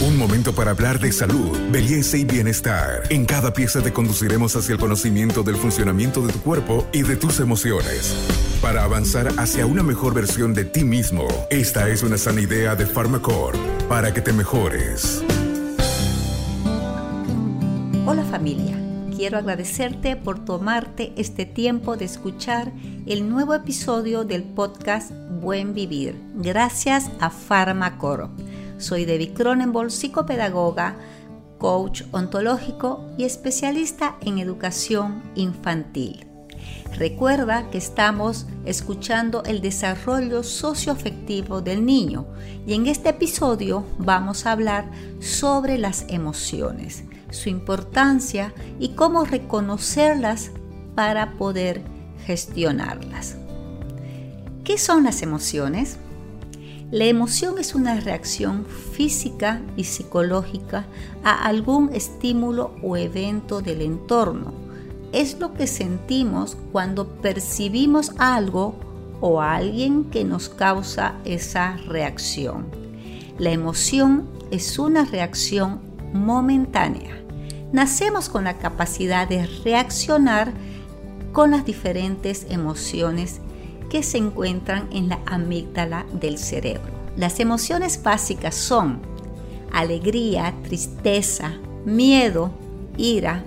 Un momento para hablar de salud, belleza y bienestar. En cada pieza te conduciremos hacia el conocimiento del funcionamiento de tu cuerpo y de tus emociones. Para avanzar hacia una mejor versión de ti mismo, esta es una sana idea de Pharmacore para que te mejores. Hola familia, quiero agradecerte por tomarte este tiempo de escuchar el nuevo episodio del podcast Buen Vivir, gracias a Pharmacore soy Debbie Cronenbol, psicopedagoga, coach ontológico y especialista en educación infantil. Recuerda que estamos escuchando el desarrollo socioafectivo del niño y en este episodio vamos a hablar sobre las emociones, su importancia y cómo reconocerlas para poder gestionarlas. ¿Qué son las emociones? La emoción es una reacción física y psicológica a algún estímulo o evento del entorno. Es lo que sentimos cuando percibimos algo o alguien que nos causa esa reacción. La emoción es una reacción momentánea. Nacemos con la capacidad de reaccionar con las diferentes emociones que se encuentran en la amígdala del cerebro. Las emociones básicas son alegría, tristeza, miedo, ira,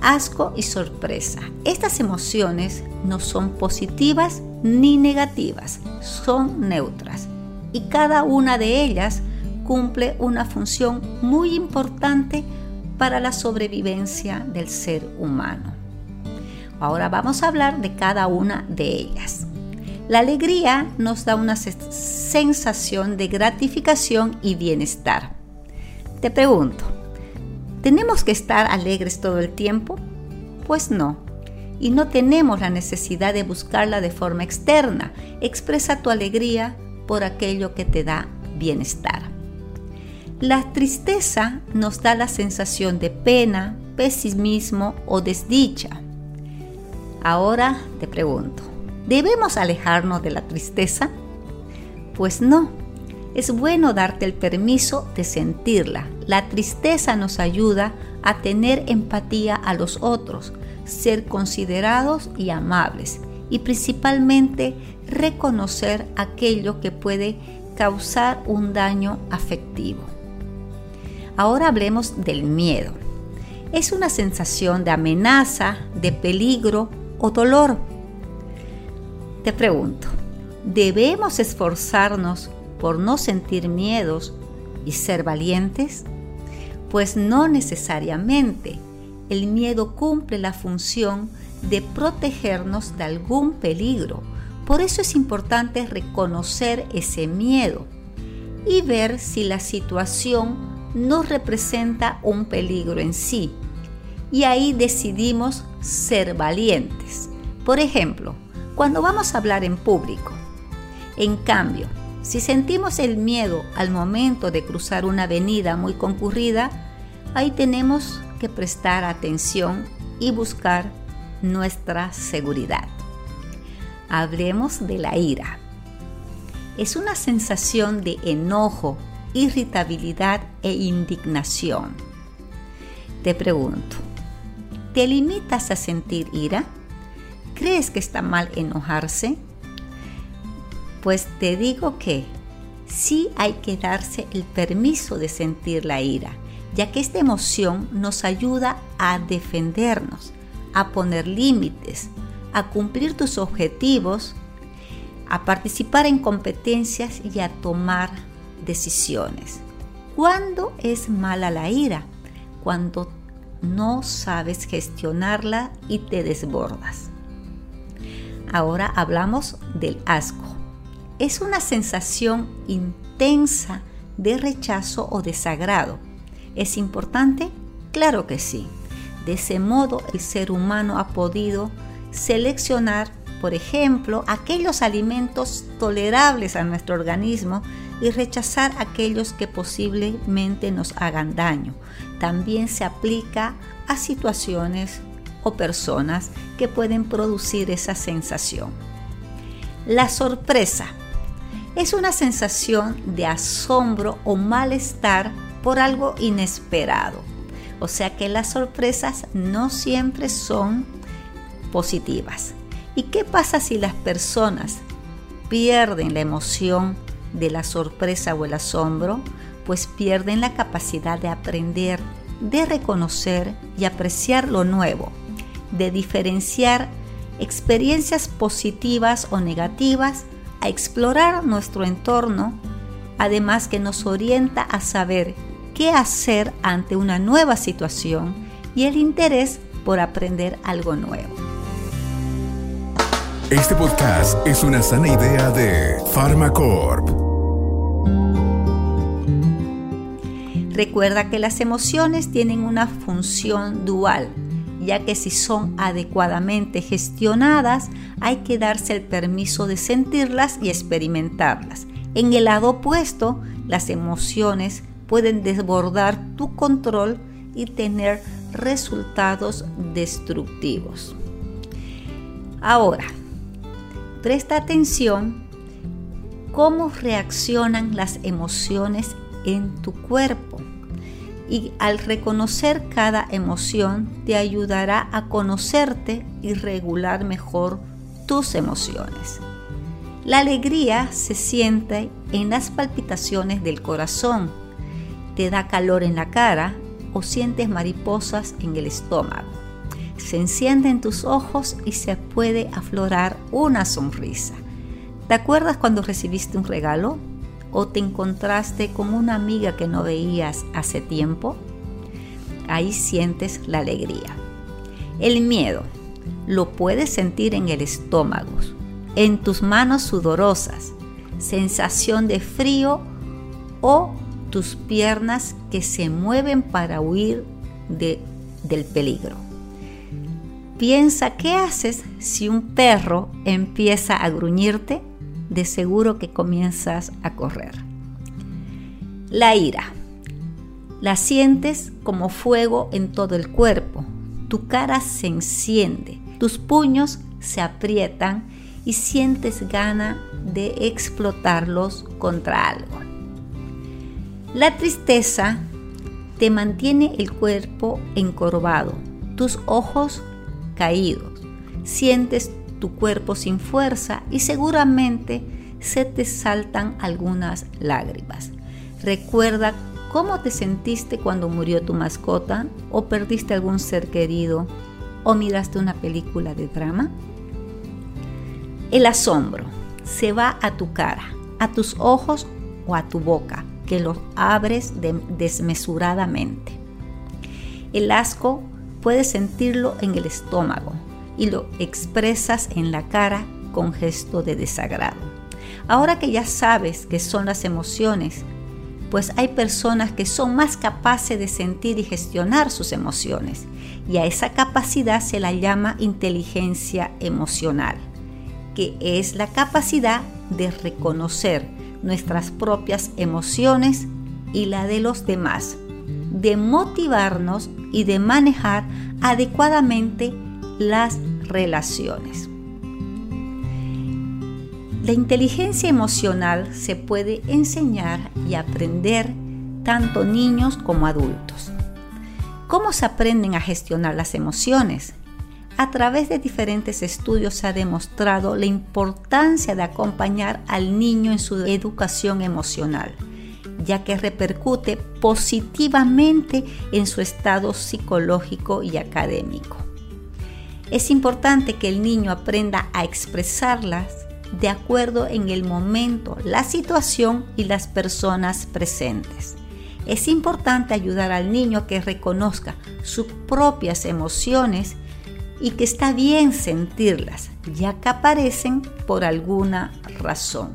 asco y sorpresa. Estas emociones no son positivas ni negativas, son neutras y cada una de ellas cumple una función muy importante para la sobrevivencia del ser humano. Ahora vamos a hablar de cada una de ellas. La alegría nos da una sensación de gratificación y bienestar. Te pregunto, ¿tenemos que estar alegres todo el tiempo? Pues no. Y no tenemos la necesidad de buscarla de forma externa. Expresa tu alegría por aquello que te da bienestar. La tristeza nos da la sensación de pena, pesimismo o desdicha. Ahora te pregunto, ¿Debemos alejarnos de la tristeza? Pues no. Es bueno darte el permiso de sentirla. La tristeza nos ayuda a tener empatía a los otros, ser considerados y amables y principalmente reconocer aquello que puede causar un daño afectivo. Ahora hablemos del miedo. Es una sensación de amenaza, de peligro o dolor te pregunto, ¿debemos esforzarnos por no sentir miedos y ser valientes? Pues no necesariamente. El miedo cumple la función de protegernos de algún peligro. Por eso es importante reconocer ese miedo y ver si la situación no representa un peligro en sí. Y ahí decidimos ser valientes. Por ejemplo, cuando vamos a hablar en público. En cambio, si sentimos el miedo al momento de cruzar una avenida muy concurrida, ahí tenemos que prestar atención y buscar nuestra seguridad. Hablemos de la ira. Es una sensación de enojo, irritabilidad e indignación. Te pregunto, ¿te limitas a sentir ira? ¿Crees que está mal enojarse? Pues te digo que sí hay que darse el permiso de sentir la ira, ya que esta emoción nos ayuda a defendernos, a poner límites, a cumplir tus objetivos, a participar en competencias y a tomar decisiones. ¿Cuándo es mala la ira? Cuando no sabes gestionarla y te desbordas. Ahora hablamos del asco. Es una sensación intensa de rechazo o desagrado. ¿Es importante? Claro que sí. De ese modo el ser humano ha podido seleccionar, por ejemplo, aquellos alimentos tolerables a nuestro organismo y rechazar aquellos que posiblemente nos hagan daño. También se aplica a situaciones o personas que pueden producir esa sensación. La sorpresa es una sensación de asombro o malestar por algo inesperado. O sea que las sorpresas no siempre son positivas. ¿Y qué pasa si las personas pierden la emoción de la sorpresa o el asombro? Pues pierden la capacidad de aprender, de reconocer y apreciar lo nuevo, de diferenciar experiencias positivas o negativas, a explorar nuestro entorno, además que nos orienta a saber qué hacer ante una nueva situación y el interés por aprender algo nuevo. Este podcast es una sana idea de Pharmacorp. Recuerda que las emociones tienen una función dual ya que si son adecuadamente gestionadas hay que darse el permiso de sentirlas y experimentarlas. En el lado opuesto, las emociones pueden desbordar tu control y tener resultados destructivos. Ahora, presta atención cómo reaccionan las emociones en tu cuerpo y al reconocer cada emoción te ayudará a conocerte y regular mejor tus emociones. La alegría se siente en las palpitaciones del corazón, te da calor en la cara o sientes mariposas en el estómago. Se encienden tus ojos y se puede aflorar una sonrisa. ¿Te acuerdas cuando recibiste un regalo? O te encontraste con una amiga que no veías hace tiempo, ahí sientes la alegría. El miedo lo puedes sentir en el estómago, en tus manos sudorosas, sensación de frío o tus piernas que se mueven para huir de, del peligro. Piensa qué haces si un perro empieza a gruñirte de seguro que comienzas a correr. La ira. La sientes como fuego en todo el cuerpo. Tu cara se enciende, tus puños se aprietan y sientes gana de explotarlos contra algo. La tristeza te mantiene el cuerpo encorvado, tus ojos caídos, sientes tu cuerpo sin fuerza y seguramente se te saltan algunas lágrimas. Recuerda cómo te sentiste cuando murió tu mascota o perdiste algún ser querido o miraste una película de drama. El asombro se va a tu cara, a tus ojos o a tu boca, que los abres desmesuradamente. El asco puedes sentirlo en el estómago, y lo expresas en la cara con gesto de desagrado. Ahora que ya sabes qué son las emociones, pues hay personas que son más capaces de sentir y gestionar sus emociones, y a esa capacidad se la llama inteligencia emocional, que es la capacidad de reconocer nuestras propias emociones y la de los demás, de motivarnos y de manejar adecuadamente las relaciones. La inteligencia emocional se puede enseñar y aprender tanto niños como adultos. ¿Cómo se aprenden a gestionar las emociones? A través de diferentes estudios se ha demostrado la importancia de acompañar al niño en su educación emocional, ya que repercute positivamente en su estado psicológico y académico. Es importante que el niño aprenda a expresarlas de acuerdo en el momento, la situación y las personas presentes. Es importante ayudar al niño a que reconozca sus propias emociones y que está bien sentirlas, ya que aparecen por alguna razón.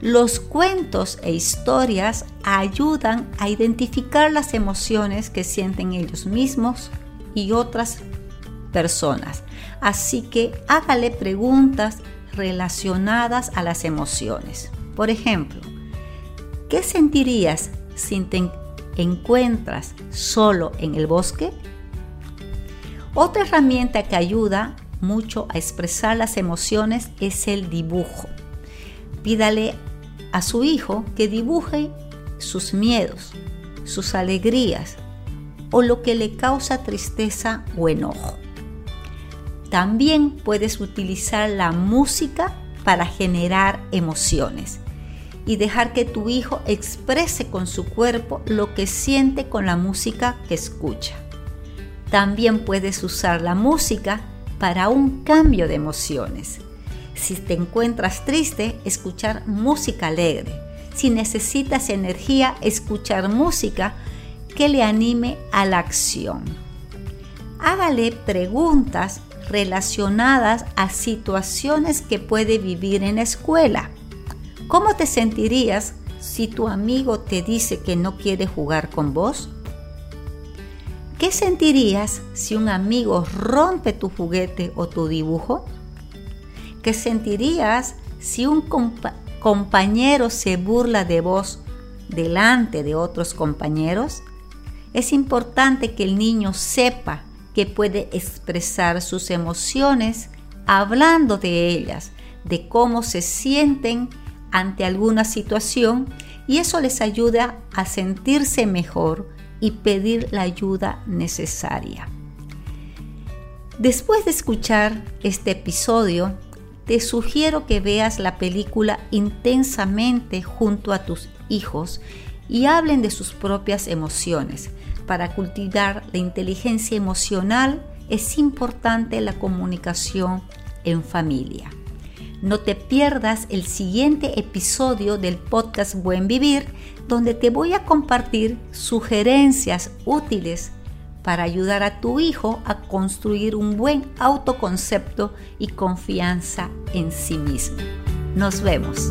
Los cuentos e historias ayudan a identificar las emociones que sienten ellos mismos y otras personas. Así que hágale preguntas relacionadas a las emociones. Por ejemplo, ¿qué sentirías si te encuentras solo en el bosque? Otra herramienta que ayuda mucho a expresar las emociones es el dibujo. Pídale a su hijo que dibuje sus miedos, sus alegrías o lo que le causa tristeza o enojo. También puedes utilizar la música para generar emociones y dejar que tu hijo exprese con su cuerpo lo que siente con la música que escucha. También puedes usar la música para un cambio de emociones. Si te encuentras triste, escuchar música alegre. Si necesitas energía, escuchar música que le anime a la acción. Hágale preguntas relacionadas a situaciones que puede vivir en la escuela. ¿Cómo te sentirías si tu amigo te dice que no quiere jugar con vos? ¿Qué sentirías si un amigo rompe tu juguete o tu dibujo? ¿Qué sentirías si un compañero se burla de vos delante de otros compañeros? Es importante que el niño sepa que puede expresar sus emociones hablando de ellas, de cómo se sienten ante alguna situación y eso les ayuda a sentirse mejor y pedir la ayuda necesaria. Después de escuchar este episodio, te sugiero que veas la película intensamente junto a tus hijos y hablen de sus propias emociones. Para cultivar la inteligencia emocional es importante la comunicación en familia. No te pierdas el siguiente episodio del podcast Buen Vivir, donde te voy a compartir sugerencias útiles para ayudar a tu hijo a construir un buen autoconcepto y confianza en sí mismo. Nos vemos.